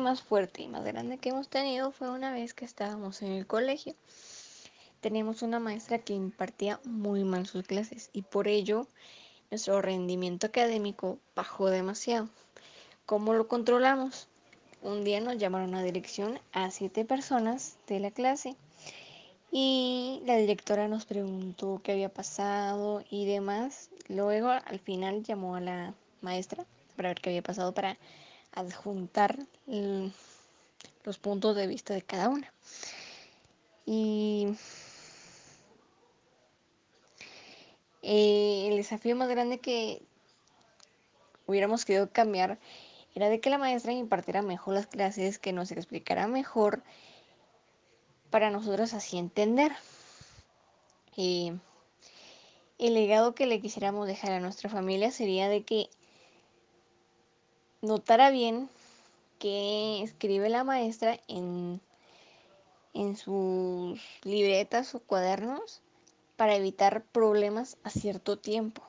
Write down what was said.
más fuerte y más grande que hemos tenido fue una vez que estábamos en el colegio. Teníamos una maestra que impartía muy mal sus clases y por ello nuestro rendimiento académico bajó demasiado. ¿Cómo lo controlamos? Un día nos llamaron a dirección a siete personas de la clase y la directora nos preguntó qué había pasado y demás. Luego al final llamó a la maestra para ver qué había pasado para adjuntar los puntos de vista de cada una. Y eh, el desafío más grande que hubiéramos querido cambiar era de que la maestra impartiera mejor las clases, que nos explicara mejor para nosotros así entender. Y el legado que le quisiéramos dejar a nuestra familia sería de que notara bien que escribe la maestra en, en sus libretas o cuadernos para evitar problemas a cierto tiempo.